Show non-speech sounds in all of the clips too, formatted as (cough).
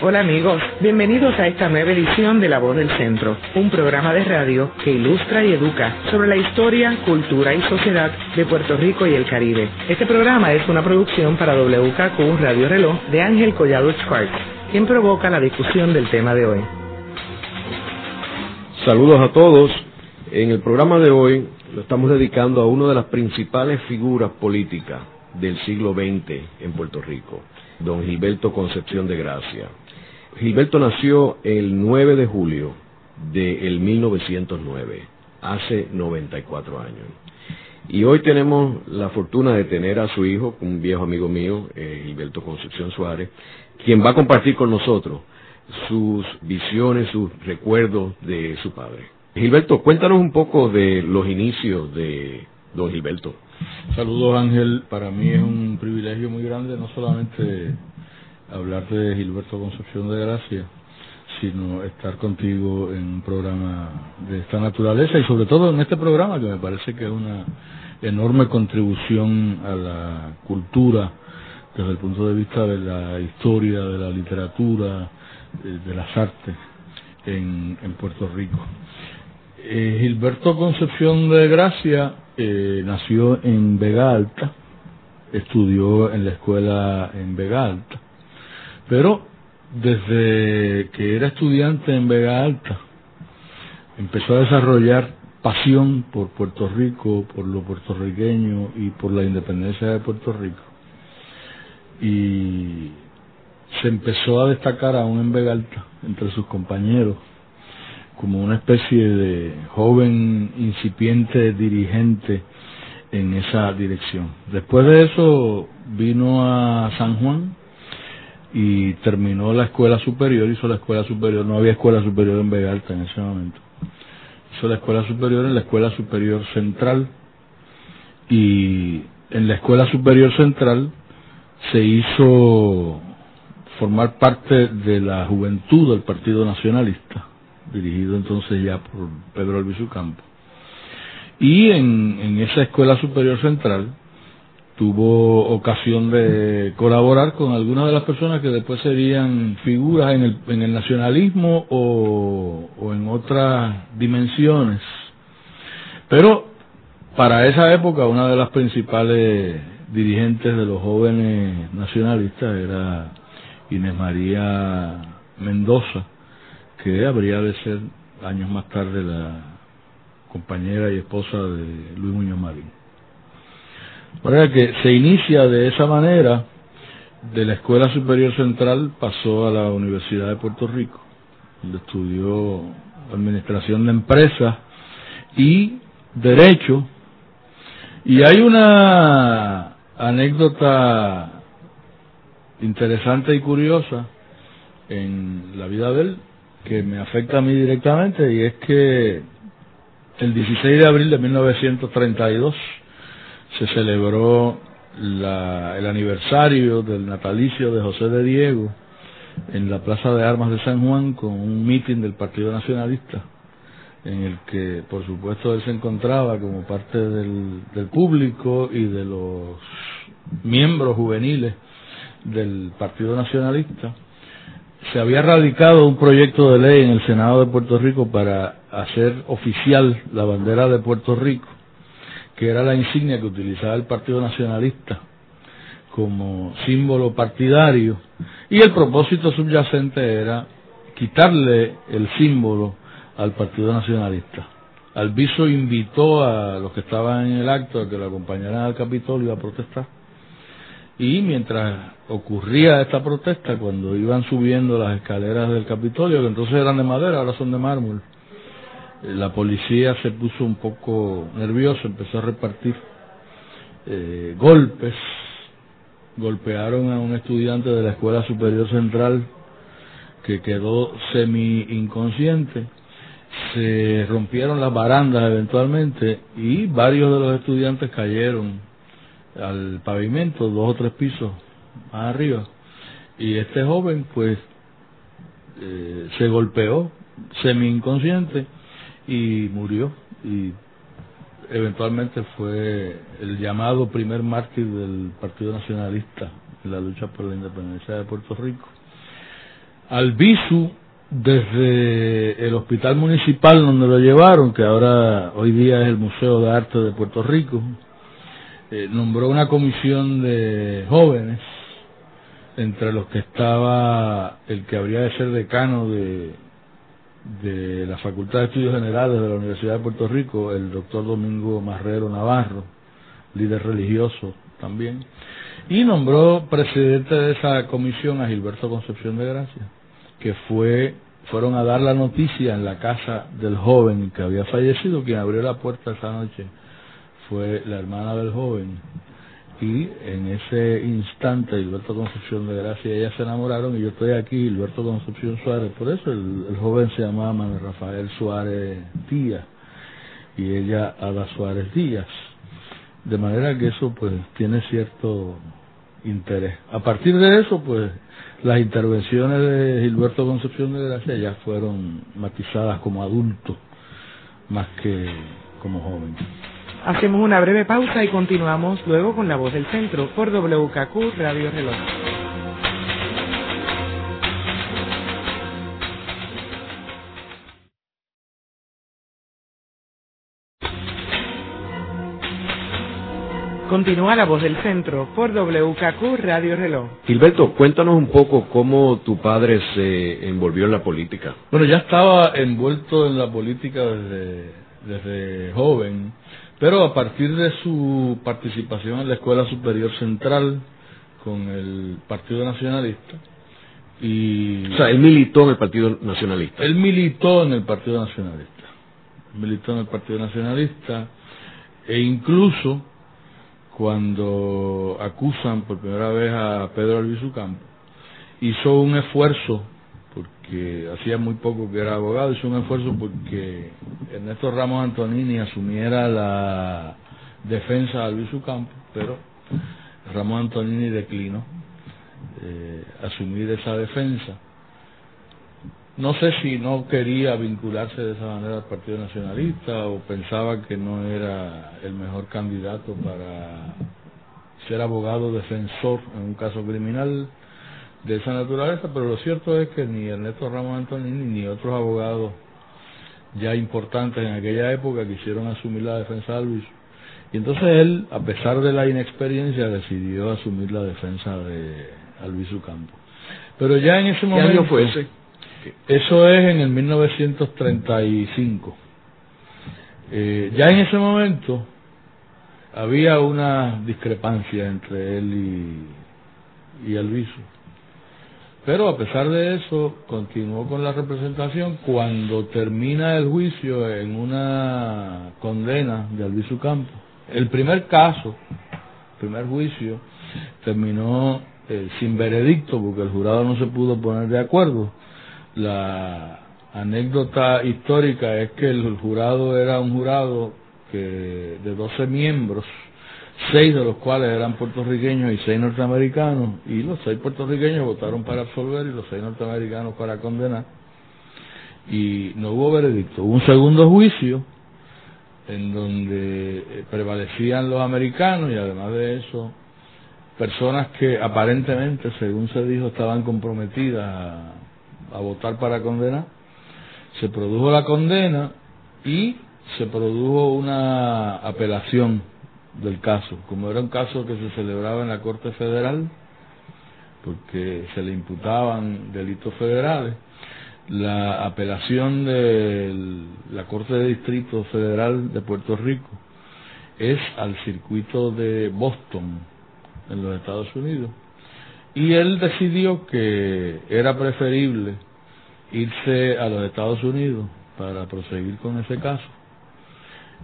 Hola amigos, bienvenidos a esta nueva edición de La Voz del Centro, un programa de radio que ilustra y educa sobre la historia, cultura y sociedad de Puerto Rico y el Caribe. Este programa es una producción para WKQ Radio Reloj de Ángel Collado Schwartz, quien provoca la discusión del tema de hoy. Saludos a todos. En el programa de hoy lo estamos dedicando a una de las principales figuras políticas del siglo XX en Puerto Rico, don Gilberto Concepción de Gracia. Gilberto nació el 9 de julio del 1909, hace 94 años. Y hoy tenemos la fortuna de tener a su hijo, un viejo amigo mío, eh, Gilberto Concepción Suárez, quien va a compartir con nosotros sus visiones, sus recuerdos de su padre. Gilberto, cuéntanos un poco de los inicios de don Gilberto. Saludos Ángel, para mí es un privilegio muy grande no solamente hablar de Gilberto Concepción de Gracia, sino estar contigo en un programa de esta naturaleza y sobre todo en este programa que me parece que es una enorme contribución a la cultura desde el punto de vista de la historia, de la literatura, eh, de las artes en, Puerto Rico. Eh, Gilberto Concepción de Gracia eh, nació en Vega Alta, estudió en la escuela en Vega Alta pero desde que era estudiante en Vega Alta, empezó a desarrollar pasión por Puerto Rico, por lo puertorriqueño y por la independencia de Puerto Rico. Y se empezó a destacar aún en Vega Alta, entre sus compañeros, como una especie de joven incipiente dirigente en esa dirección. Después de eso vino a San Juan y terminó la escuela superior, hizo la escuela superior, no había escuela superior en Vega Alta en ese momento. Hizo la escuela superior en la escuela superior central y en la escuela superior central se hizo formar parte de la juventud del Partido Nacionalista, dirigido entonces ya por Pedro Albizu Campo. Y en, en esa escuela superior central tuvo ocasión de colaborar con algunas de las personas que después serían figuras en el, en el nacionalismo o, o en otras dimensiones. Pero para esa época una de las principales dirigentes de los jóvenes nacionalistas era Inés María Mendoza, que habría de ser años más tarde la compañera y esposa de Luis Muñoz Marín. De que se inicia de esa manera, de la Escuela Superior Central pasó a la Universidad de Puerto Rico, donde estudió Administración de Empresas y Derecho. Y hay una anécdota interesante y curiosa en la vida de él que me afecta a mí directamente y es que el 16 de abril de 1932 se celebró el aniversario del natalicio de José de Diego en la Plaza de Armas de San Juan con un mitin del Partido Nacionalista en el que por supuesto él se encontraba como parte del, del público y de los miembros juveniles del Partido Nacionalista. Se había radicado un proyecto de ley en el Senado de Puerto Rico para hacer oficial la bandera de Puerto Rico que era la insignia que utilizaba el Partido Nacionalista como símbolo partidario, y el propósito subyacente era quitarle el símbolo al Partido Nacionalista. Alviso invitó a los que estaban en el acto a que lo acompañaran al Capitolio a protestar. Y mientras ocurría esta protesta, cuando iban subiendo las escaleras del Capitolio, que entonces eran de madera, ahora son de mármol, la policía se puso un poco nerviosa, empezó a repartir eh, golpes, golpearon a un estudiante de la Escuela Superior Central que quedó semi inconsciente, se rompieron las barandas eventualmente y varios de los estudiantes cayeron al pavimento, dos o tres pisos más arriba. Y este joven pues eh, se golpeó semi inconsciente y murió y eventualmente fue el llamado primer mártir del Partido Nacionalista en la lucha por la independencia de Puerto Rico. al BISU desde el hospital municipal donde lo llevaron, que ahora hoy día es el Museo de Arte de Puerto Rico, eh, nombró una comisión de jóvenes, entre los que estaba el que habría de ser decano de, de la Facultad de Estudios Generales de la Universidad de Puerto Rico, el doctor Domingo Marrero Navarro, líder religioso también, y nombró presidente de esa comisión a Gilberto Concepción de Gracia, que fue fueron a dar la noticia en la casa del joven que había fallecido, quien abrió la puerta esa noche fue la hermana del joven y en ese instante Gilberto Concepción de Gracia y ella se enamoraron y yo estoy aquí, Gilberto Concepción Suárez, por eso el, joven se llamaba Manuel Rafael Suárez Díaz y ella Ada Suárez Díaz. De manera que eso pues tiene cierto interés. A partir de eso pues las intervenciones de Gilberto Concepción de Gracia ya fueron matizadas como adulto más que como joven. Hacemos una breve pausa y continuamos luego con la voz del centro por WKQ Radio Reloj. Continúa la voz del centro por WKQ Radio Reloj. Gilberto, cuéntanos un poco cómo tu padre se envolvió en la política. Bueno, ya estaba envuelto en la política desde, desde joven. Pero a partir de su participación en la Escuela Superior Central con el Partido Nacionalista, y o sea, él militó en el Partido Nacionalista. Él militó en el Partido Nacionalista. Militó en el Partido Nacionalista e incluso cuando acusan por primera vez a Pedro Albizu Campo, hizo un esfuerzo porque hacía muy poco que era abogado, hizo un esfuerzo porque Ernesto Ramos Antonini asumiera la defensa de Albizu Campo, pero Ramos Antonini declinó eh, asumir esa defensa. No sé si no quería vincularse de esa manera al Partido Nacionalista o pensaba que no era el mejor candidato para ser abogado defensor en un caso criminal de esa naturaleza, pero lo cierto es que ni Ernesto Ramos Antonini ni otros abogados ya importantes en aquella época quisieron asumir la defensa de Alviso. Y entonces él, a pesar de la inexperiencia, decidió asumir la defensa de Alviso Campo. Pero ya en ese momento... ¿Qué año fue ese? Eso es en el 1935. Eh, ya en ese momento había una discrepancia entre él y, y Alviso pero a pesar de eso, continuó con la representación cuando termina el juicio en una condena de Albizu Campo. El primer caso, el primer juicio, terminó eh, sin veredicto porque el jurado no se pudo poner de acuerdo. La anécdota histórica es que el jurado era un jurado que de 12 miembros seis de los cuales eran puertorriqueños y seis norteamericanos, y los seis puertorriqueños votaron para absolver y los seis norteamericanos para condenar, y no hubo veredicto. Hubo un segundo juicio en donde eh, prevalecían los americanos y además de eso, personas que aparentemente, según se dijo, estaban comprometidas a, a votar para condenar. Se produjo la condena y se produjo una apelación del caso. Como era un caso que se celebraba en la Corte Federal, porque se le imputaban delitos federales, la apelación de la Corte de Distrito Federal de Puerto Rico es al circuito de Boston, en los Estados Unidos. Y él decidió que era preferible irse a los Estados Unidos para proseguir con ese caso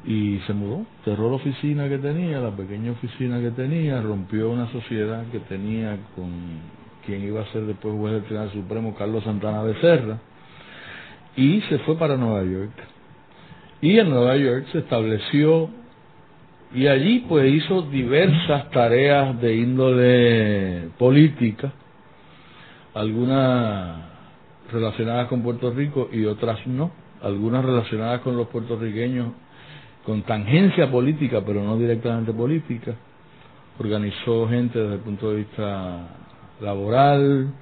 y se mudó, cerró la oficina que tenía, la pequeña oficina que tenía, rompió una sociedad que tenía con quien iba a ser después juez del Tribunal Supremo, Carlos Santana Becerra, y se fue para Nueva York. Y en Nueva York se estableció y allí pues hizo diversas tareas de índole política, algunas relacionadas con Puerto Rico y otras no, algunas relacionadas con los puertorriqueños con tangencia política, pero no directamente política. Organizó gente desde el punto de vista laboral,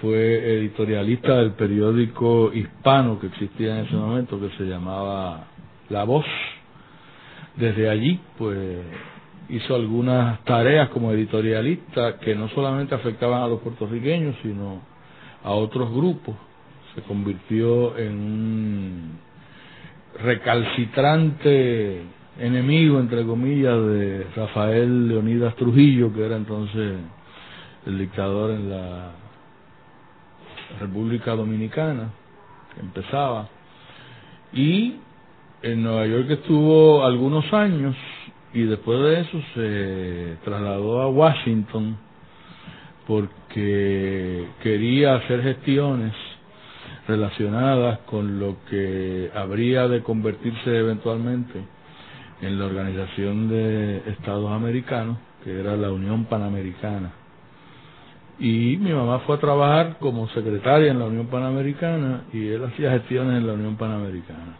fue editorialista del periódico hispano que existía en ese momento, que se llamaba La Voz. Desde allí, pues, hizo algunas tareas como editorialista que no solamente afectaban a los puertorriqueños, sino a otros grupos. Se convirtió en un recalcitrante enemigo, entre comillas, de Rafael Leonidas Trujillo, que era entonces el dictador en la República Dominicana, que empezaba. Y en Nueva York estuvo algunos años y después de eso se trasladó a Washington porque quería hacer gestiones relacionadas con lo que habría de convertirse eventualmente en la Organización de Estados Americanos, que era la Unión Panamericana. Y mi mamá fue a trabajar como secretaria en la Unión Panamericana y él hacía gestiones en la Unión Panamericana.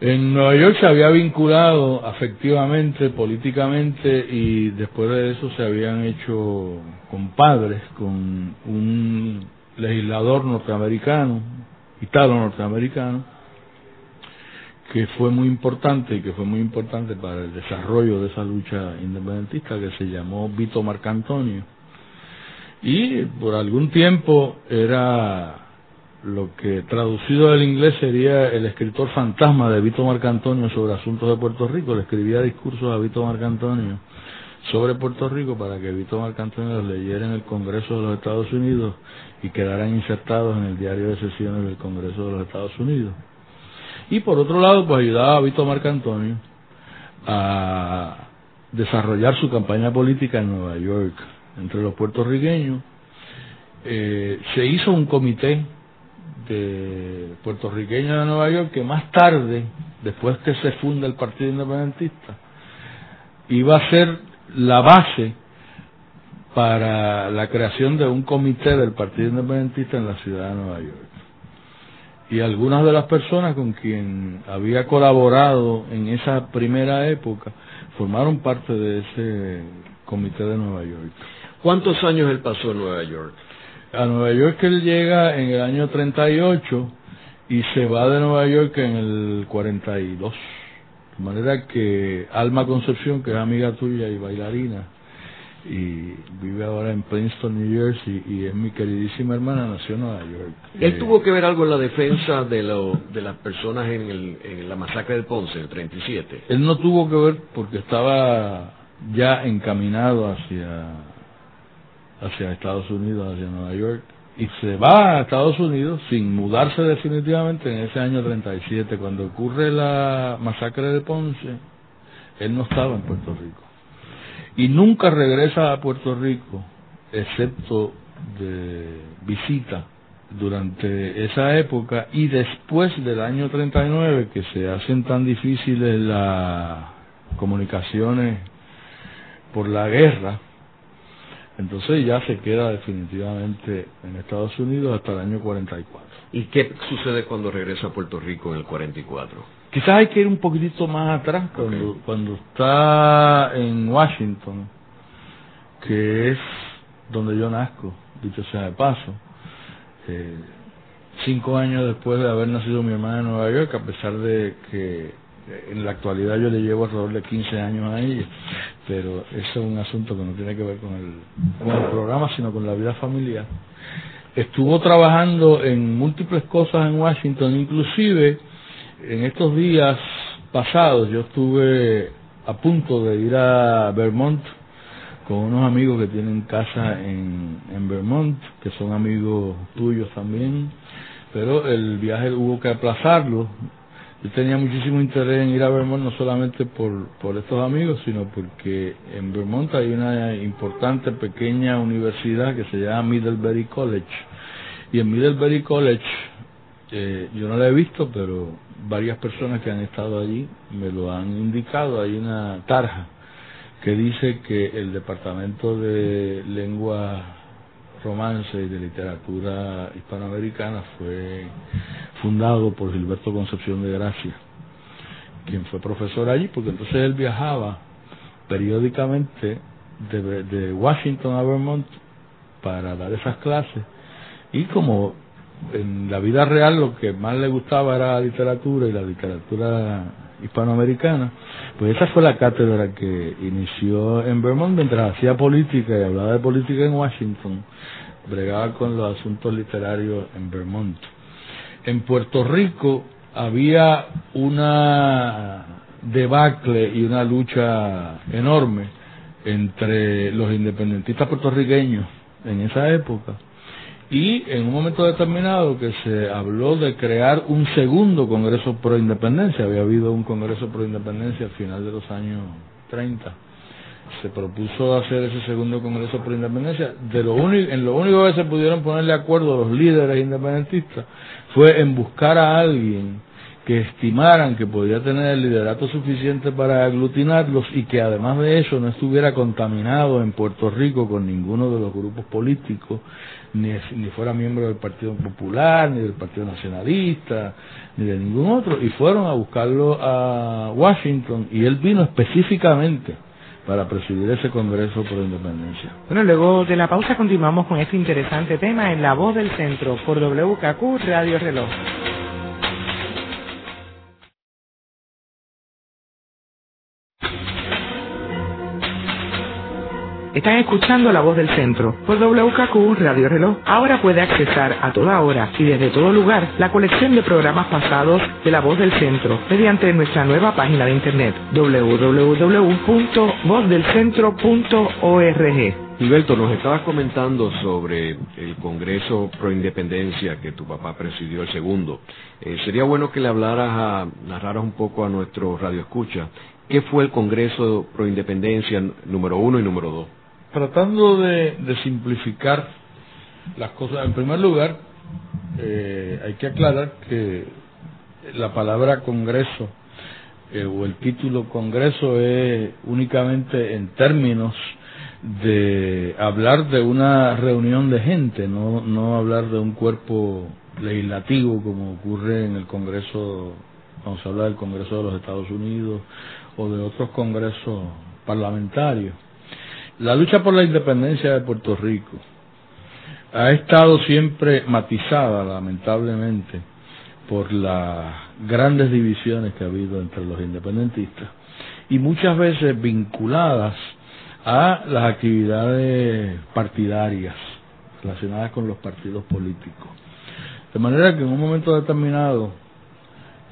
En Nueva York se había vinculado afectivamente, políticamente y después de eso se habían hecho compadres con un legislador norteamericano, italo-norteamericano, que fue muy importante y que fue muy importante para el desarrollo de esa lucha independentista que se llamó Vito Marcantonio. Y por algún tiempo era lo que traducido del inglés sería el escritor fantasma de Vito Marcantonio sobre asuntos de Puerto Rico. Le escribía discursos a Vito Marcantonio sobre Puerto Rico para que Vito Marcantonio los leyera en el Congreso de los Estados Unidos y quedaran insertados en el diario de sesiones del Congreso de los Estados Unidos. Y por otro lado, pues ayudaba a Vito Marcantonio a desarrollar su campaña política en Nueva York entre los puertorriqueños. Eh, se hizo un comité de puertorriqueños de Nueva York que más tarde, después que se funda el Partido Independentista, iba a ser la base para la creación de un comité del Partido Independentista en la ciudad de Nueva York. Y algunas de las personas con quien había colaborado en esa primera época formaron parte de ese comité de Nueva York. ¿Cuántos años él pasó en Nueva York? A Nueva York él llega en el año 38 y se va de Nueva York en el 42. De manera que Alma Concepción, que es amiga tuya y bailarina, y vive ahora en Princeton, New Jersey, y es mi queridísima hermana, nació en Nueva York. ¿Él tuvo que ver algo en la defensa de, lo, de las personas en, el, en la masacre de Ponce, en el 37? Él no tuvo que ver porque estaba ya encaminado hacia, hacia Estados Unidos, hacia Nueva York, y se va a Estados Unidos sin mudarse definitivamente en ese año 37. Cuando ocurre la masacre de Ponce, él no estaba en Puerto Rico. Y nunca regresa a Puerto Rico, excepto de visita durante esa época y después del año 39 que se hacen tan difíciles las comunicaciones por la guerra, entonces ya se queda definitivamente en Estados Unidos hasta el año 44. ¿Y qué sucede cuando regresa a Puerto Rico en el 44? Quizás hay que ir un poquitito más atrás, cuando, cuando está en Washington, que es donde yo nazco, dicho sea de paso. Eh, cinco años después de haber nacido mi hermana en Nueva York, a pesar de que en la actualidad yo le llevo alrededor de 15 años a ella, pero eso es un asunto que no tiene que ver con el, con el programa, sino con la vida familiar. Estuvo trabajando en múltiples cosas en Washington, inclusive en estos días pasados yo estuve a punto de ir a Vermont con unos amigos que tienen casa en, en Vermont, que son amigos tuyos también, pero el viaje hubo que aplazarlo yo tenía muchísimo interés en ir a Vermont, no solamente por, por estos amigos, sino porque en Vermont hay una importante pequeña universidad que se llama Middlebury College. Y en Middlebury College, eh, yo no la he visto, pero varias personas que han estado allí me lo han indicado. Hay una tarja que dice que el Departamento de Lengua romance y de literatura hispanoamericana fue fundado por Gilberto Concepción de Gracia, quien fue profesor allí, porque entonces él viajaba periódicamente de, de Washington a Vermont para dar esas clases. Y como en la vida real lo que más le gustaba era la literatura y la literatura hispanoamericana, pues esa fue la cátedra que inició en Vermont mientras hacía política y hablaba de política en Washington, bregaba con los asuntos literarios en Vermont. En Puerto Rico había una debacle y una lucha enorme entre los independentistas puertorriqueños en esa época y en un momento determinado que se habló de crear un segundo Congreso pro independencia, había habido un Congreso pro independencia al final de los años 30, se propuso hacer ese segundo Congreso pro independencia, de lo único, en lo único que se pudieron poner de acuerdo los líderes independentistas fue en buscar a alguien que estimaran que podía tener el liderato suficiente para aglutinarlos y que además de eso no estuviera contaminado en Puerto Rico con ninguno de los grupos políticos, ni, ni fuera miembro del Partido Popular, ni del Partido Nacionalista, ni de ningún otro, y fueron a buscarlo a Washington y él vino específicamente para presidir ese Congreso por Independencia. Bueno, luego de la pausa continuamos con este interesante tema en La Voz del Centro por WKQ Radio Reloj. Están escuchando La Voz del Centro por WKQ Radio Reloj. Ahora puede accesar a toda hora y desde todo lugar la colección de programas pasados de La Voz del Centro mediante nuestra nueva página de internet www.vozdelcentro.org. Gilberto, nos estabas comentando sobre el Congreso Pro Independencia que tu papá presidió el segundo. Eh, sería bueno que le hablaras, a, narraras un poco a nuestro radio escucha qué fue el Congreso Pro Independencia número uno y número dos tratando de, simplificar las cosas, en primer lugar, eh, hay que aclarar que la palabra Congreso eh, o el título Congreso es únicamente en términos de hablar de una reunión de gente, no, no hablar de un cuerpo legislativo como ocurre en el Congreso, vamos a hablar del Congreso de los Estados Unidos o de otros congresos parlamentarios. La lucha por la independencia de Puerto Rico ha estado siempre matizada, lamentablemente, por las grandes divisiones que ha habido entre los independentistas y muchas veces vinculadas a las actividades partidarias relacionadas con los partidos políticos. De manera que en un momento determinado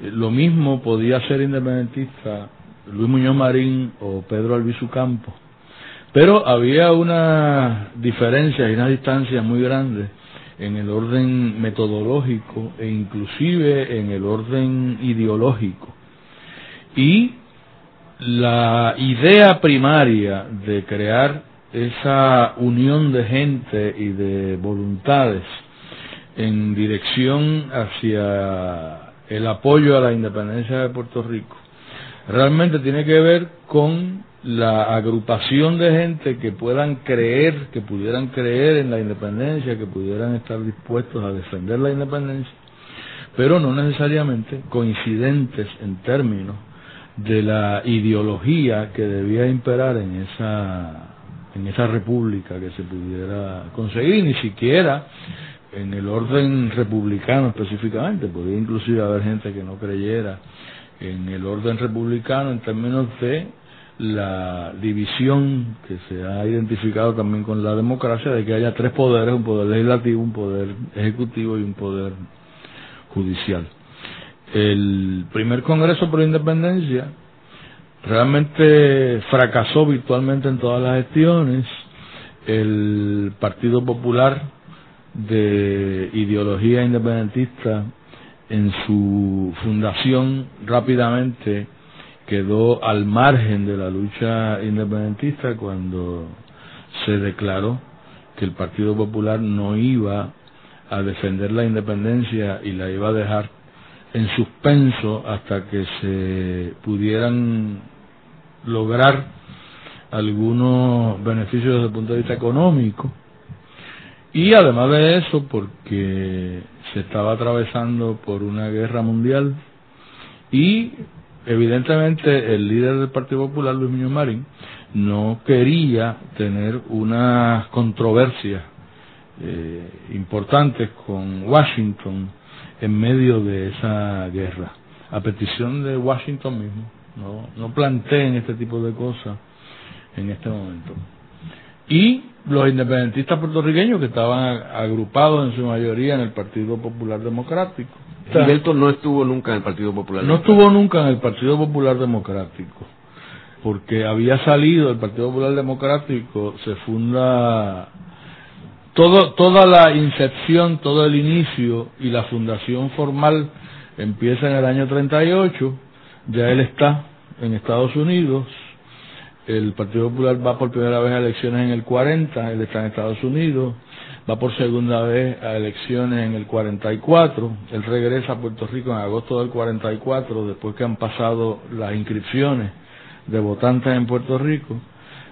eh, lo mismo podía ser independentista Luis Muñoz Marín o Pedro Albizu Campos pero había una diferencia y una distancia muy grande en el orden metodológico e inclusive en el orden ideológico. Y la idea primaria de crear esa unión de gente y de voluntades en dirección hacia el apoyo a la independencia de Puerto Rico realmente tiene que ver con la agrupación de gente que puedan creer, que pudieran creer en la independencia, que pudieran estar dispuestos a defender la independencia, pero no necesariamente coincidentes en términos de la ideología que debía imperar en esa en esa república que se pudiera conseguir, ni siquiera en el orden republicano específicamente, podría inclusive haber gente que no creyera en el orden republicano en términos de la división que se ha identificado también con la democracia de que haya tres poderes, un poder legislativo, un poder ejecutivo y un poder judicial. El primer Congreso por Independencia realmente fracasó virtualmente en todas las gestiones. El Partido Popular de ideología independentista en su fundación rápidamente quedó al margen de la lucha independentista cuando se declaró que el Partido Popular no iba a defender la independencia y la iba a dejar en suspenso hasta que se pudieran lograr algunos beneficios desde el punto de vista económico. Y además de eso porque se estaba atravesando por una guerra mundial y evidentemente el líder del Partido Popular, Luis Muñoz Marín, no quería tener una controversia eh, importantes con Washington en medio de esa guerra, a petición de Washington mismo. No, no planteen este tipo de cosas en este momento. Y los independentistas puertorriqueños que estaban agrupados en su mayoría en el Partido Popular Democrático. Gilberto no estuvo nunca en el Partido Popular No estuvo nunca en el Partido Popular Democrático, porque había salido el Partido Popular Democrático, se funda todo, toda la incepción, todo el inicio y la fundación formal empieza en el año 38, ya él está en Estados Unidos, el Partido Popular va por primera vez a elecciones en el 40, él está en Estados Unidos, va por segunda vez a elecciones en el 44, él regresa a Puerto Rico en agosto del 44, después que han pasado las inscripciones de votantes en Puerto Rico,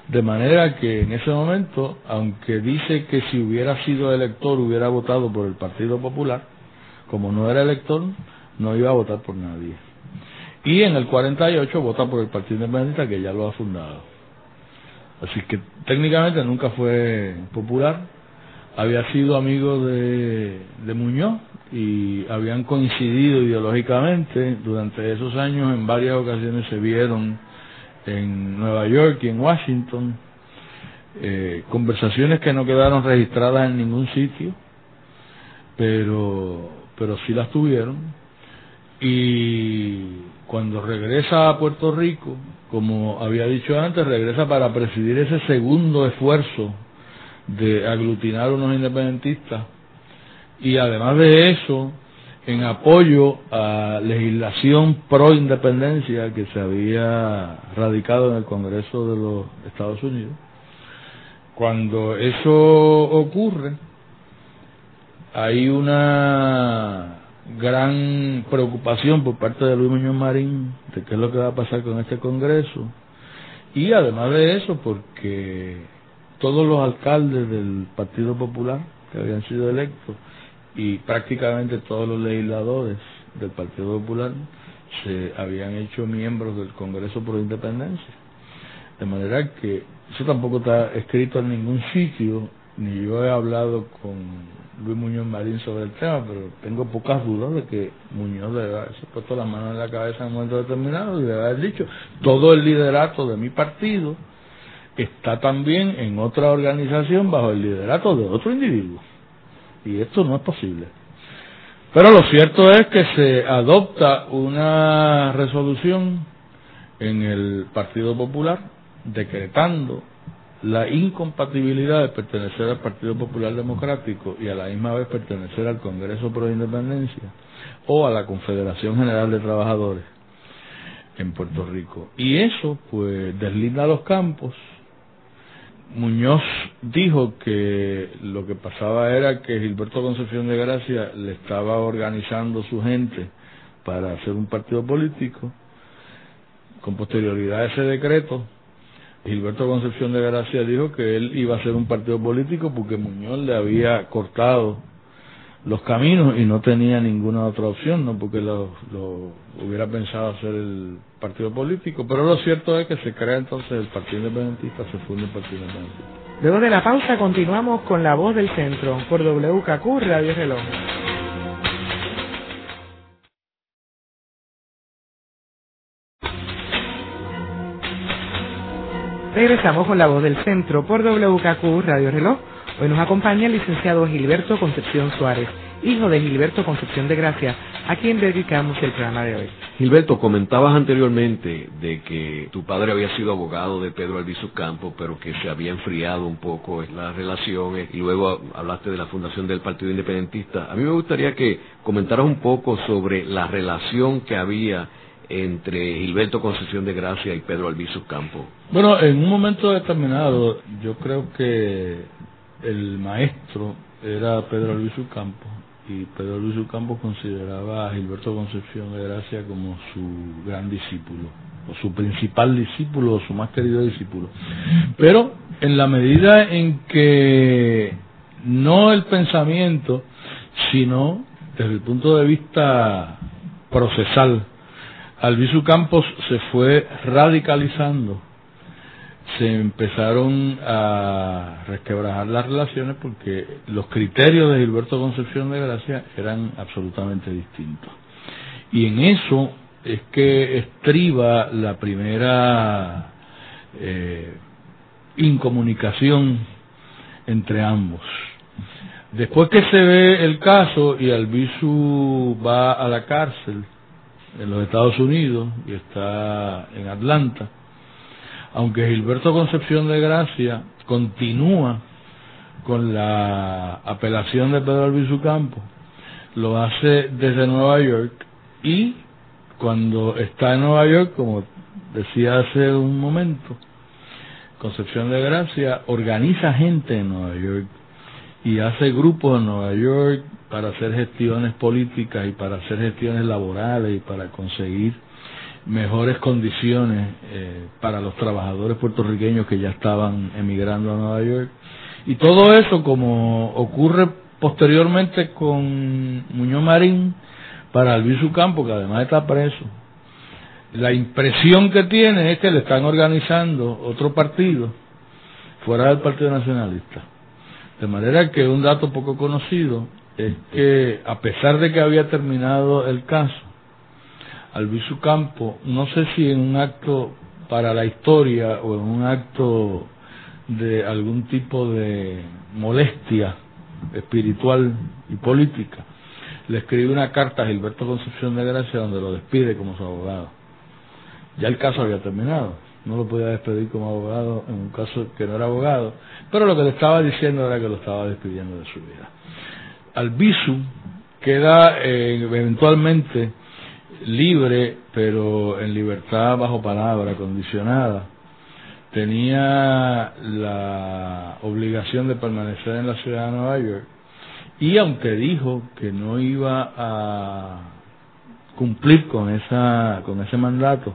de manera que en ese momento, aunque dice que si hubiera sido elector hubiera votado por el Partido Popular, como no era elector, no iba a votar por nadie. Y en el 48 vota por el Partido Independiente que ya lo ha fundado. Así que técnicamente nunca fue popular. Había sido amigo de, Muñoz y habían coincidido ideológicamente. Durante esos años en varias ocasiones se vieron en Nueva York y en Washington. Eh, conversaciones que no quedaron registradas en ningún sitio, pero, pero sí las tuvieron. Y cuando regresa a Puerto Rico, como había dicho antes, regresa para presidir ese segundo esfuerzo de aglutinar unos independentistas y además de eso, en apoyo a legislación pro independencia que se había radicado en el Congreso de los Estados Unidos. Cuando eso ocurre, hay una gran preocupación por parte de Luis Muñoz Marín de qué es lo que va a pasar con este Congreso. Y además de eso, porque todos los alcaldes del Partido Popular que habían sido electos y prácticamente todos los legisladores del Partido Popular se habían hecho miembros del Congreso por Independencia. De manera que eso tampoco está escrito en ningún (laughs) sitio, ni yo he hablado con Luis Muñoz Marín sobre el tema, pero tengo pocas dudas de que Muñoz debe haberse puesto la mano en la cabeza en un momento determinado y debe haber dicho, todo el liderato de mi partido está también en otra organización bajo el liderato de otro individuo. Y esto no es posible. Pero lo cierto es que se adopta una resolución en el Partido Popular decretando la incompatibilidad de pertenecer al Partido Popular Democrático y a la misma vez pertenecer al Congreso Pro Independencia o a la Confederación General de Trabajadores en Puerto Rico. Y eso, pues, deslinda los campos. Muñoz dijo que lo que pasaba era que Gilberto Concepción de Gracia le estaba organizando su gente para hacer un partido político. Con posterioridad a ese decreto, Gilberto Concepción de Gracia dijo que él iba a hacer un partido político porque Muñoz le había cortado los caminos y no tenía ninguna otra opción, no porque lo, hubiera pensado hacer el partido político, pero lo cierto es que se crea entonces el Partido Independentista, se funda el Partido Independentista. Luego de la pausa continuamos con La Voz del Centro por WKQ Radio Reloj. Regresamos con la voz del centro por WKQ Radio Reloj. Hoy nos acompaña el licenciado Gilberto Concepción Suárez, hijo de Gilberto Concepción de Gracia, a quien dedicamos el programa de hoy. Gilberto, comentabas anteriormente de que tu padre había sido abogado de Pedro Albizu Campos, pero que se había enfriado un poco las relaciones y luego hablaste de la fundación del Partido Independentista. A mí me gustaría que comentaras un poco sobre la relación que había entre Gilberto Concepción de Gracia y Pedro Albizu Campo? Bueno, en un momento determinado, yo creo que el maestro era Pedro Albizu Campo y Pedro Albizu Campo consideraba a Gilberto Concepción de Gracia como su gran discípulo, o su principal discípulo, o su más querido discípulo. Pero en la medida en que no el pensamiento, sino desde el punto de vista procesal, Albizu Campos se fue radicalizando, se empezaron a resquebrajar las relaciones porque los criterios de Gilberto Concepción de Gracia eran absolutamente distintos. Y en eso es que estriba la primera eh, incomunicación entre ambos. Después que se ve el caso y Albizu va a la cárcel en los Estados Unidos y está en Atlanta, aunque Gilberto Concepción de Gracia continúa con la apelación de Pedro Albizu Campos, lo hace desde Nueva York y cuando está en Nueva York, como decía hace un momento, Concepción de Gracia organiza gente en Nueva York y hace grupos en Nueva York para hacer gestiones políticas y para hacer gestiones laborales y para conseguir mejores condiciones eh, para los trabajadores puertorriqueños que ya estaban emigrando a Nueva York. Y todo eso, como ocurre posteriormente con Muñoz Marín, para Albizu Campo, que además está preso, la impresión que tiene es que le están organizando otro partido fuera del Partido Nacionalista. De manera que un dato poco conocido es que a pesar de que había terminado el caso, Albizu Campo, no sé si en un acto para la historia o en un acto de algún tipo de molestia espiritual y política, le escribe una carta a Gilberto Concepción de Gracia donde lo despide como su abogado. Ya el caso había terminado, no lo podía despedir como abogado en un caso que no era abogado, pero lo que le estaba diciendo era que lo estaba despidiendo de su vida. Albizu queda eh, eventualmente libre, pero en libertad bajo palabra, condicionada. Tenía la obligación de permanecer en la ciudad de Nueva York y aunque dijo que no iba a cumplir con esa con ese mandato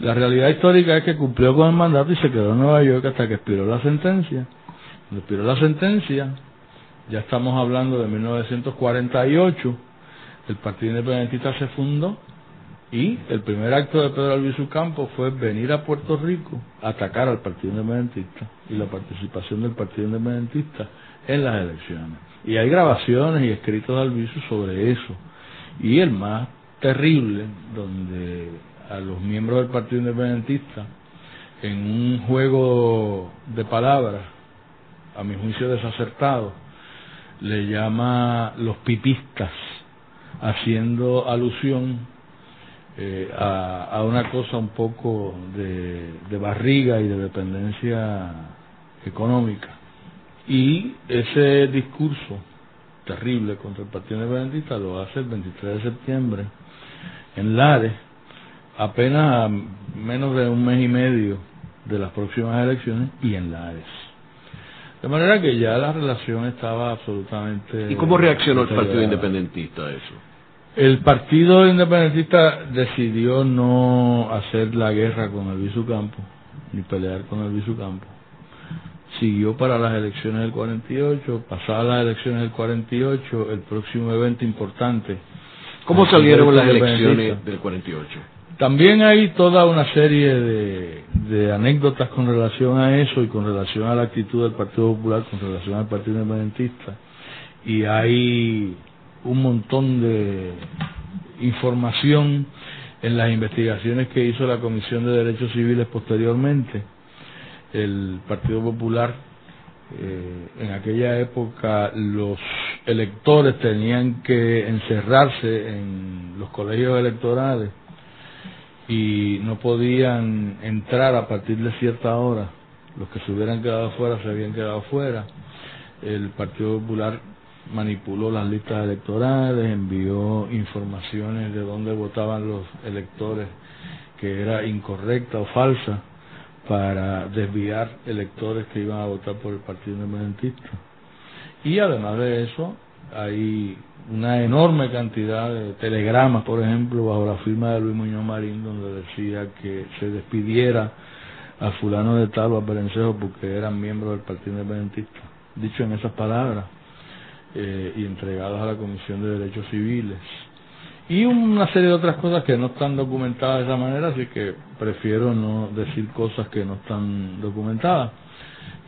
la realidad histórica es que cumplió con el mandato y se quedó en Nueva York hasta que expiró la sentencia cuando expiró la sentencia ya estamos hablando de 1948 el Partido Independentista se fundó y el primer acto de Pedro Albizu Campos fue venir a Puerto Rico a atacar al Partido Independentista y la participación del Partido Independentista en las elecciones. Y hay grabaciones y escritos de Albizu sobre eso. Y el más terrible, donde a los miembros del Partido Independentista, en un juego de palabras, a mi juicio desacertado, le llama los pipistas, haciendo alusión eh, a, a, una cosa un poco de, de barriga y de dependencia económica. Y ese discurso terrible contra el Partido Independentista lo hace el 23 de septiembre en Lares, apenas a menos de un mes y medio de las próximas elecciones y en Lares. De manera que ya la relación estaba absolutamente... ¿Y cómo reaccionó el Partido Independentista a eso? El Partido Independentista decidió no hacer la guerra con el Campo, ni pelear con el Campo. Siguió para las elecciones del 48, pasadas las elecciones del 48, el próximo evento importante. ¿Cómo salieron las elecciones del 48? También hay toda una serie de, de, anécdotas con relación a eso y con relación a la actitud del Partido Popular, con relación al Partido Independentista. Y hay un montón de información en las investigaciones que hizo la Comisión de Derechos Civiles posteriormente. El Partido Popular, eh, en aquella época, los electores tenían que encerrarse en los colegios electorales y no podían entrar a partir de cierta hora. Los que se hubieran quedado fuera se habían quedado fuera. El Partido Popular manipuló las listas electorales, envió informaciones de dónde votaban los electores que era incorrecta o falsa para desviar electores que iban a votar por el Partido Independentista. Y además de eso, hay una enorme cantidad de telegramas, por ejemplo, bajo la firma de Luis Muñoz Marín, donde decía que se despidiera a fulano de tal o a Perencejo porque eran miembros del Partido Independentista. Dicho en esas palabras, eh, y entregados a la Comisión de Derechos Civiles. y una serie de otras cosas que no están documentadas de esa manera, así que prefiero no decir cosas que no están documentadas.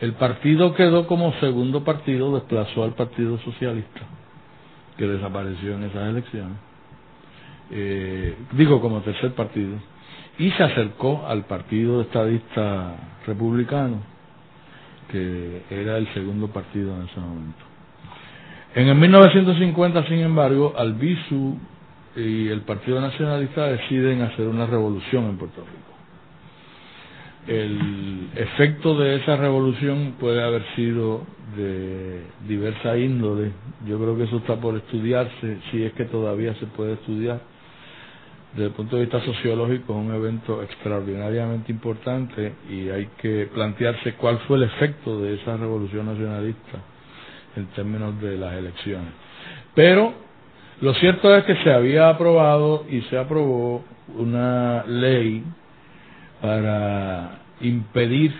El partido quedó como segundo partido, desplazó al Partido Socialista, que desapareció en esas elecciones. Eh, digo como tercer partido, y se acercó al Partido Estadista Republicano, que era el segundo partido en ese momento. En el 1950, sin embargo, Albizu y el Partido Nacionalista deciden hacer una revolución en Puerto Rico. El efecto de esa revolución puede haber sido de diversa índole. Yo creo que eso está por estudiarse, si es que todavía se puede estudiar. Desde el punto de vista sociológico es un evento extraordinariamente importante y hay que plantearse cuál fue el efecto de esa revolución nacionalista en términos de las elecciones. Pero lo cierto es que se había aprobado y se aprobó una ley para impedir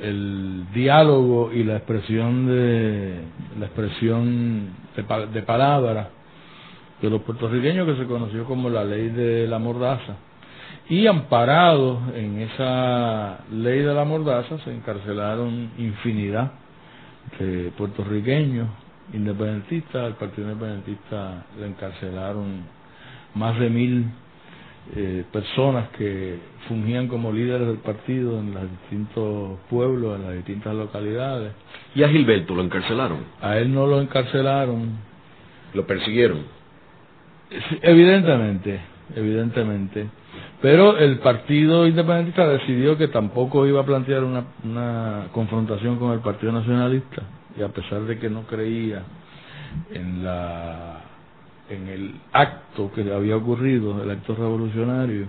el diálogo y la expresión de la expresión de, palabras de los puertorriqueños que se conoció como la ley de la mordaza y amparados en esa ley de la mordaza se encarcelaron infinidad de puertorriqueños independentistas, al Partido Independentista le encarcelaron más de mil eh, personas que fungían como líderes del partido en los distintos pueblos, en las distintas localidades. ¿Y a Gilberto lo encarcelaron? A él no lo encarcelaron. ¿Lo persiguieron? Evidentemente, evidentemente. Pero el Partido Independentista decidió que tampoco iba a plantear una, una confrontación con el Partido Nacionalista y a pesar de que no creía en la en el acto que había ocurrido, el acto revolucionario,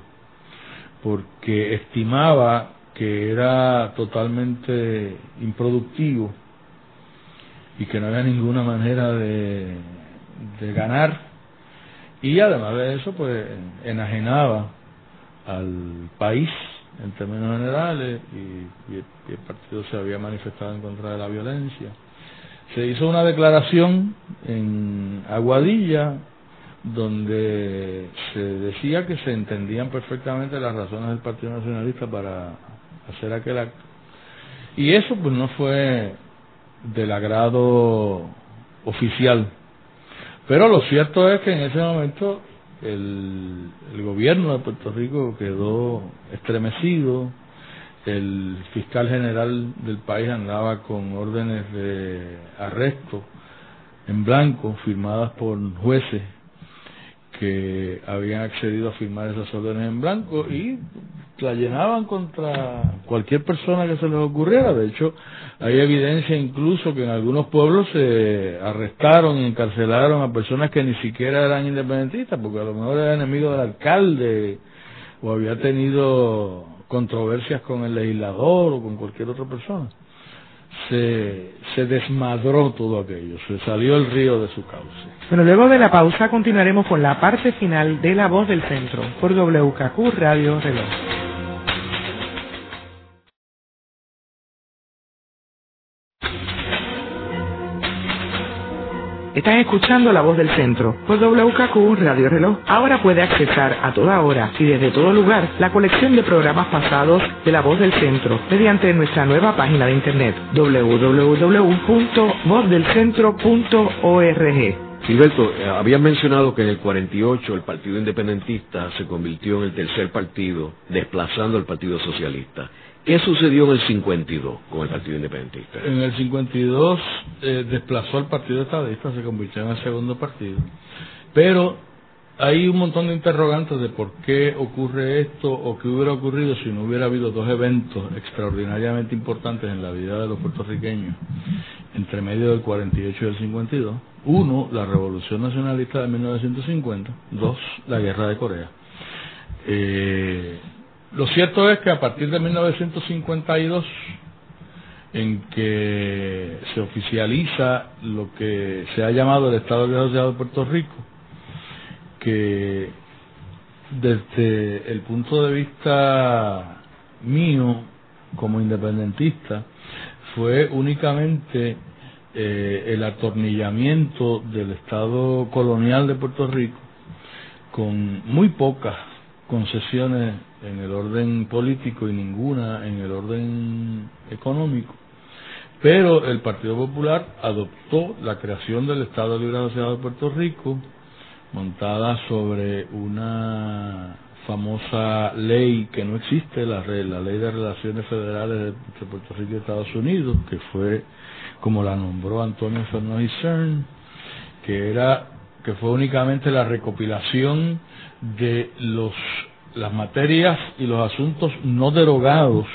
porque estimaba que era totalmente improductivo y que no había ninguna manera de, de ganar y además de eso pues enajenaba al país en términos generales y, el partido se había manifestado en contra de la violencia se hizo una declaración en Aguadilla donde se decía que se entendían perfectamente las razones del Partido Nacionalista para hacer aquel acto. Y eso pues no fue del agrado oficial. Pero lo cierto es que en ese momento el, el gobierno de Puerto Rico quedó estremecido, el fiscal general del país andaba con órdenes de arresto en blanco firmadas por jueces que habían accedido a firmar esas órdenes en blanco y la llenaban contra cualquier persona que se les ocurriera. De hecho, hay evidencia incluso que en algunos pueblos se arrestaron y encarcelaron a personas que ni siquiera eran independentistas, porque a lo mejor era enemigo del alcalde o había tenido controversias con el legislador o con cualquier otra persona. Se, se desmadró todo aquello, se salió el río de su cauce. Bueno, luego de la pausa continuaremos con la parte final de La Voz del Centro por WKQ Radio Reloj. Están escuchando La Voz del Centro por WKQ Radio Reloj. Ahora puede accesar a toda hora y desde todo lugar la colección de programas pasados de La Voz del Centro mediante nuestra nueva página de internet www.vozdelcentro.org. Gilberto, eh, habías mencionado que en el 48 el Partido Independentista se convirtió en el tercer partido, desplazando al Partido Socialista. ¿Qué sucedió en el 52 con el Partido Independentista? En el 52 eh, desplazó al Partido Estadista, se convirtió en el segundo partido. Pero hay un montón de interrogantes de por qué ocurre esto o qué hubiera ocurrido si no hubiera habido dos eventos extraordinariamente importantes en la vida de los puertorriqueños entre medio del 48 y el 52. Uno, la Revolución Nacionalista de 1950. Dos, la Guerra de Corea. Eh, lo cierto es que a partir de 1952, en que se oficializa lo que se ha llamado el Estado Asociado de Puerto Rico, que desde el punto de vista mío como independentista fue únicamente eh, el atornillamiento del Estado colonial de Puerto Rico con muy pocas concesiones en el orden político y ninguna en el orden económico. Pero el Partido Popular adoptó la creación del Estado Libre Asociado de Puerto Rico, montada sobre una famosa ley que no existe, la, la Ley de Relaciones Federales de Puerto Rico y Estados Unidos, que fue como la nombró Antonio Fernández Cern, que era que fue únicamente la recopilación de los las materias y los asuntos no derogados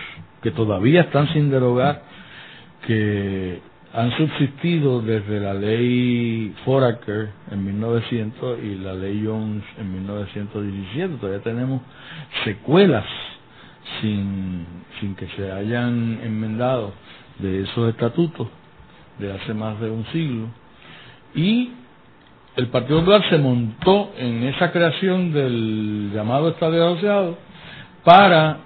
que todavía están sin derogar que han subsistido desde la ley Foraker en 1900 y la ley Jones en 1917. Todavía tenemos secuelas sin, sin que se hayan enmendado de esos estatutos de hace más de un siglo. Y el Partido Popular se montó en esa creación del llamado Estado Asociado para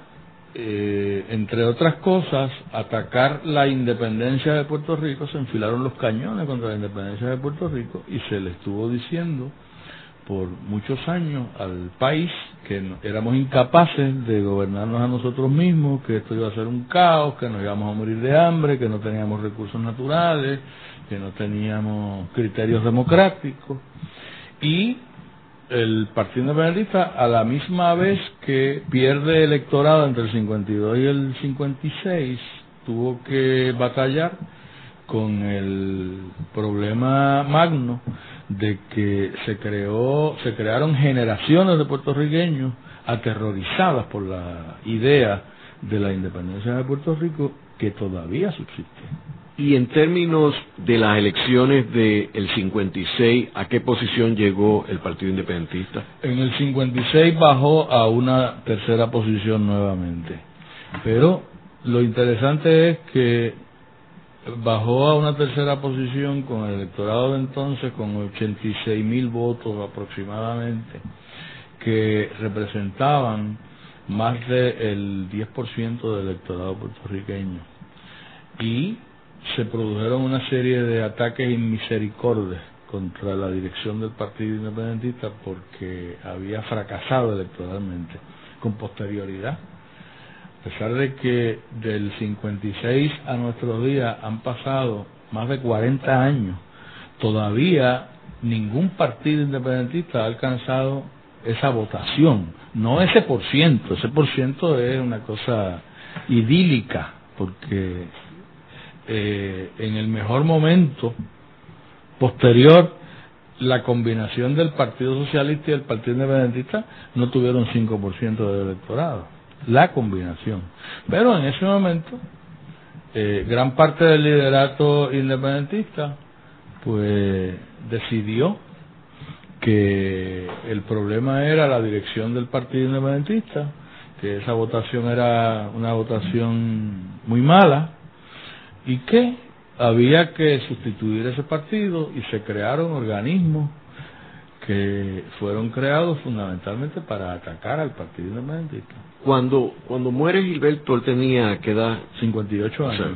eh, entre otras cosas, atacar la independencia de Puerto Rico, se enfilaron los cañones contra la independencia de Puerto Rico y se le estuvo diciendo por muchos años al país que éramos incapaces de gobernarnos a nosotros mismos, que esto iba a ser un caos, que nos íbamos a morir de hambre, que no teníamos recursos naturales, que no teníamos criterios democráticos. Y el Partido Independentista a la misma vez que pierde electorado entre el 52 y el 56 tuvo que batallar con el problema magno de que se creó se crearon generaciones de puertorriqueños aterrorizadas por la idea de la independencia de Puerto Rico que todavía subsiste. Y en términos de las elecciones del 56, ¿a qué posición llegó el Partido Independentista? En el 56 bajó a una tercera posición nuevamente. Pero lo interesante es que bajó a una tercera posición con el electorado de entonces con 86 mil votos aproximadamente, que representaban más del 10% del electorado puertorriqueño. Y se produjeron una serie de ataques inmisericordes contra la dirección del Partido Independentista porque había fracasado electoralmente con posterioridad. A pesar de que del 56 a nuestros días han pasado más de 40 años, todavía ningún partido independentista ha alcanzado esa votación, no ese por ciento, ese por ciento es una cosa idílica, porque eh, en el mejor momento posterior, la combinación del Partido Socialista y el Partido Independentista no tuvieron 5% del electorado. La combinación. Pero en ese momento, eh, gran parte del liderato independentista, pues decidió que el problema era la dirección del Partido Independentista, que esa votación era una votación muy mala, y que había que sustituir ese partido y se crearon organismos que fueron creados fundamentalmente para atacar al Partido Independentista. Cuando, cuando muere Gilberto, él tenía que edad 58 años.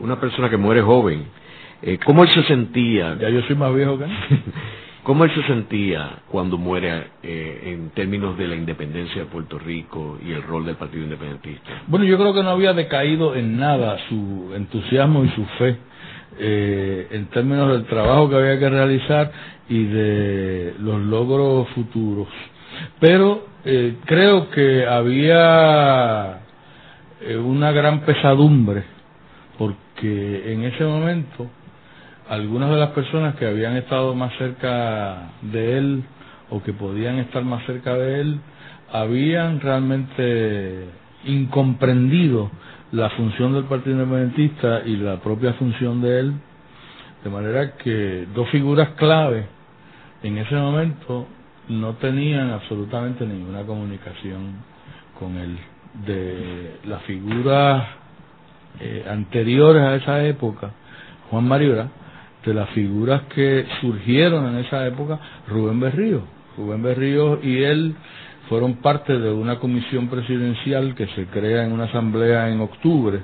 una persona que muere joven. Eh, ¿Cómo él se sentía? Ya yo soy más viejo que él. (laughs) ¿Cómo él se sentía cuando muere eh, en términos de la independencia de Puerto Rico y el rol del Partido Independentista? Bueno, yo creo que no había decaído en nada su entusiasmo y su fe eh, en términos del trabajo que había que realizar y de los logros futuros. Pero eh, creo que había una gran pesadumbre porque en ese momento algunas de las personas que habían estado más cerca de él o que podían estar más cerca de él habían realmente incomprendido la función del Partido Independentista y la propia función de él, de manera que dos figuras clave en ese momento no tenían absolutamente ninguna comunicación con él. De las figuras eh, anteriores a esa época, Juan Mariura, de las figuras que surgieron en esa época, Rubén Berrío. Rubén Berrío y él fueron parte de una comisión presidencial que se crea en una asamblea en octubre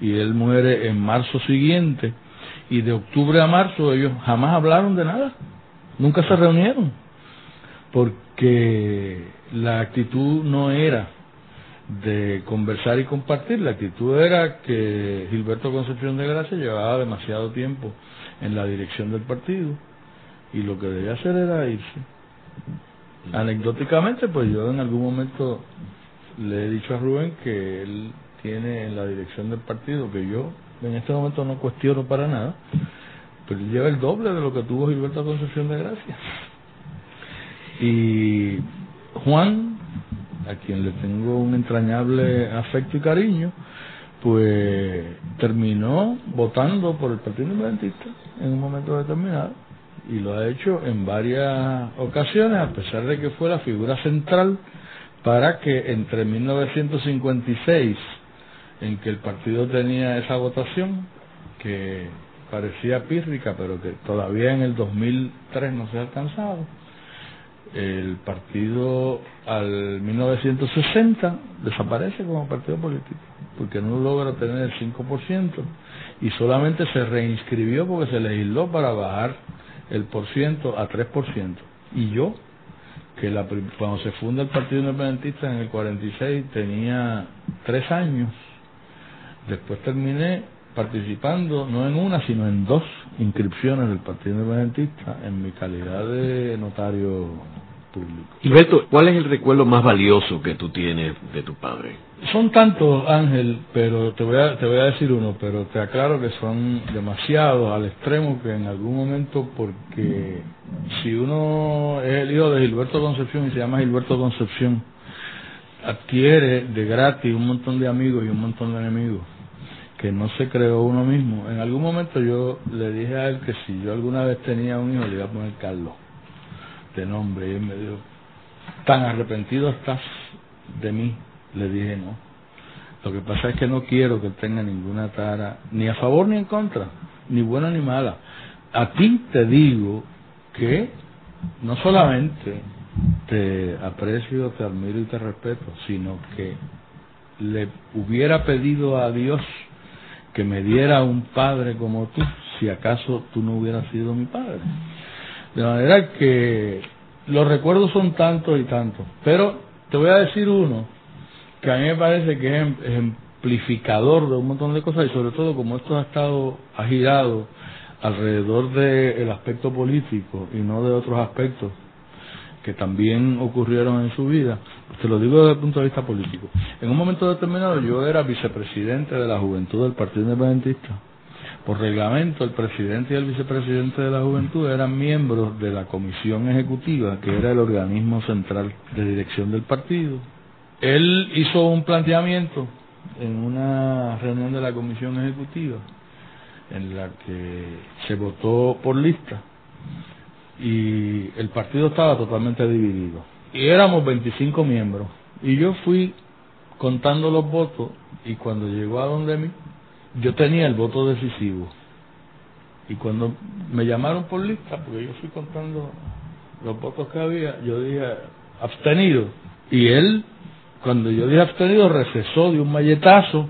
y él muere en marzo siguiente y de octubre a marzo ellos jamás hablaron de nada, nunca se reunieron. Porque la actitud no era de conversar y compartir, la actitud era que Gilberto Concepción de Gracia llevaba demasiado tiempo en la dirección del partido y lo que debía hacer era irse. Anecdóticamente, pues yo en algún momento le he dicho a Rubén que él tiene en la dirección del partido, que yo en este momento no cuestiono para nada, pero él lleva el doble de lo que tuvo Gilberto Concepción de Gracia. Y Juan, a quien le tengo un entrañable afecto y cariño, pues terminó votando por el Partido Independentista en un momento determinado y lo ha hecho en varias ocasiones, a pesar de que fue la figura central para que entre 1956, en que el partido tenía esa votación, que parecía pírrica, pero que todavía en el 2003 no se ha alcanzado, el partido al 1960 desaparece como partido político, porque no logra tener el 5% y solamente se reinscribió porque se legisló para bajar el por ciento a 3%. Y yo, que la, cuando se funda el Partido Independentista en el 46 tenía tres años, después terminé participando no en una sino en dos inscripciones del Partido Independentista en mi calidad de notario Gilberto, ¿cuál es el recuerdo más valioso que tú tienes de tu padre? Son tantos, Ángel, pero te voy a, te voy a decir uno, pero te aclaro que son demasiados al extremo que en algún momento, porque si uno es el hijo de Gilberto Concepción y se llama Gilberto Concepción, adquiere de gratis un montón de amigos y un montón de enemigos que no se creó uno mismo. En algún momento yo le dije a él que si yo alguna vez tenía un hijo le iba a poner Carlos de nombre. Y él me dijo, tan arrepentido estás de mí. Le dije, no. Lo que pasa es que no quiero que tenga ninguna tara, ni a favor ni en contra, ni buena ni mala. A ti te digo que no solamente te aprecio, te admiro y te respeto, sino que le hubiera pedido a Dios que me diera un padre como tú, si acaso tú no hubieras sido mi padre. De manera que los recuerdos son tantos y tantos. Pero te voy a decir uno que a mí me parece que es ejemplificador de un montón de cosas y sobre todo como esto ha estado agirado alrededor del aspecto político y no de otros aspectos que también ocurrieron en su vida, te lo digo desde el punto de vista político. En un momento determinado yo era vicepresidente de la juventud del Partido Independentista por reglamento, el presidente y el vicepresidente de la juventud eran miembros de la comisión ejecutiva, que era el organismo central de dirección del partido. Él hizo un planteamiento en una reunión de la comisión ejecutiva en la que se votó por lista y el partido estaba totalmente dividido. Y éramos 25 miembros. Y yo fui contando los votos y cuando llegó a donde mí, yo tenía el voto decisivo. Y cuando me llamaron por lista, porque yo fui contando los votos que había, yo dije abstenido. Y él, cuando yo dije abstenido, recesó de un malletazo,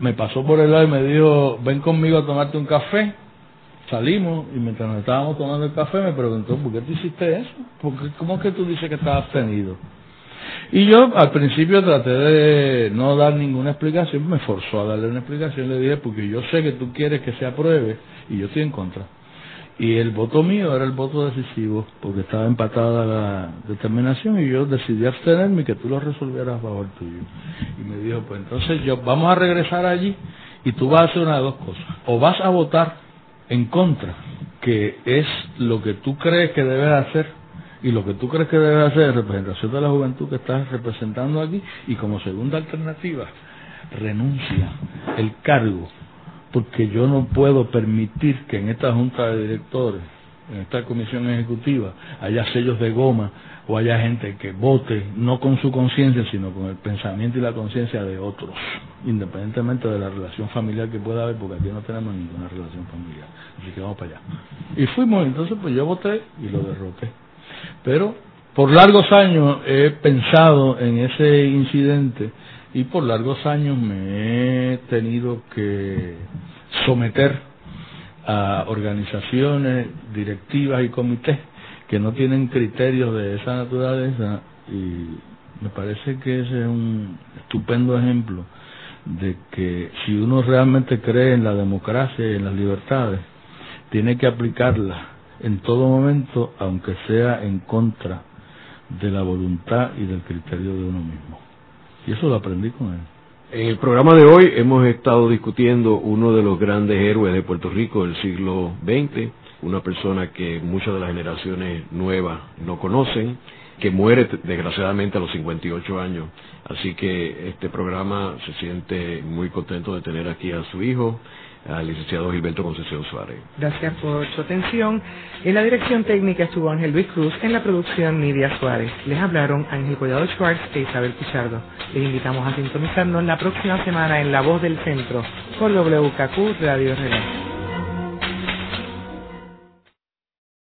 me pasó por el lado y me dijo, ven conmigo a tomarte un café. Salimos y mientras nos estábamos tomando el café me preguntó, ¿por qué tú hiciste eso? porque ¿Cómo es que tú dices que estás abstenido? Y yo al principio traté de no dar ninguna explicación, me forzó a darle una explicación, le dije, porque yo sé que tú quieres que se apruebe y yo estoy en contra. Y el voto mío era el voto decisivo, porque estaba empatada la determinación y yo decidí abstenerme y que tú lo resolvieras a favor tuyo. Y me dijo, pues entonces yo vamos a regresar allí y tú vas a hacer una de dos cosas. O vas a votar en contra, que es lo que tú crees que debes hacer y lo que tú crees que debe hacer es representación de la juventud que estás representando aquí y como segunda alternativa renuncia el cargo porque yo no puedo permitir que en esta junta de directores en esta comisión ejecutiva haya sellos de goma o haya gente que vote no con su conciencia sino con el pensamiento y la conciencia de otros independientemente de la relación familiar que pueda haber porque aquí no tenemos ninguna relación familiar. Así que vamos para allá. Y fuimos entonces pues yo voté y lo derroté. Pero por largos años he pensado en ese incidente y por largos años me he tenido que someter a organizaciones directivas y comités que no tienen criterios de esa naturaleza y me parece que ese es un estupendo ejemplo de que si uno realmente cree en la democracia y en las libertades, tiene que aplicarla en todo momento, aunque sea en contra de la voluntad y del criterio de uno mismo. Y eso lo aprendí con él. En el programa de hoy hemos estado discutiendo uno de los grandes héroes de Puerto Rico del siglo XX, una persona que muchas de las generaciones nuevas no conocen, que muere desgraciadamente a los 58 años. Así que este programa se siente muy contento de tener aquí a su hijo, al licenciado Gilberto Concepción Suárez. Gracias por su atención. En la dirección técnica estuvo Ángel Luis Cruz, en la producción Nidia Suárez. Les hablaron Ángel Collado Schwartz e Isabel Pichardo. Les invitamos a sintonizarnos la próxima semana en La Voz del Centro por WKQ Radio Relay.